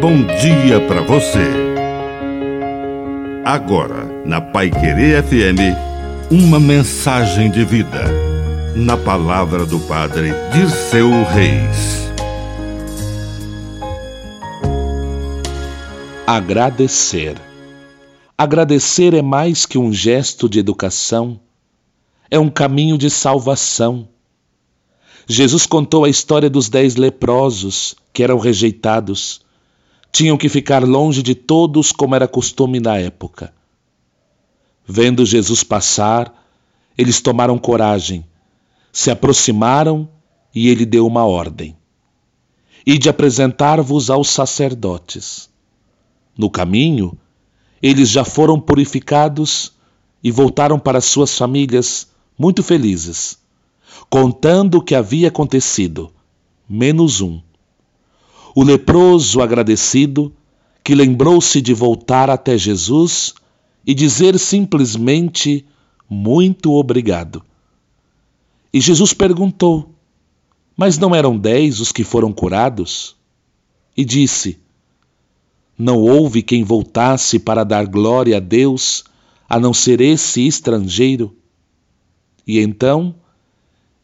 bom dia para você. Agora, na Pai Querer FM, uma mensagem de vida. Na palavra do Padre Dirceu Reis. Agradecer. Agradecer é mais que um gesto de educação, é um caminho de salvação. Jesus contou a história dos dez leprosos que eram rejeitados tinham que ficar longe de todos, como era costume na época. Vendo Jesus passar, eles tomaram coragem, se aproximaram e ele deu uma ordem: Ide apresentar-vos aos sacerdotes. No caminho, eles já foram purificados e voltaram para suas famílias muito felizes, contando o que havia acontecido, menos um o leproso agradecido, que lembrou-se de voltar até Jesus e dizer simplesmente muito obrigado. E Jesus perguntou: Mas não eram dez os que foram curados? E disse: Não houve quem voltasse para dar glória a Deus, a não ser esse estrangeiro? E então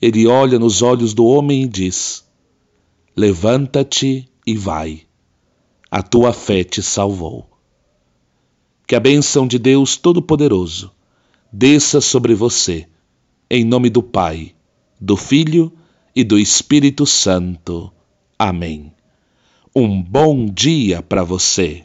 ele olha nos olhos do homem e diz: Levanta-te e vai. A tua fé te salvou. Que a bênção de Deus Todo-Poderoso desça sobre você, em nome do Pai, do Filho e do Espírito Santo. Amém. Um bom dia para você.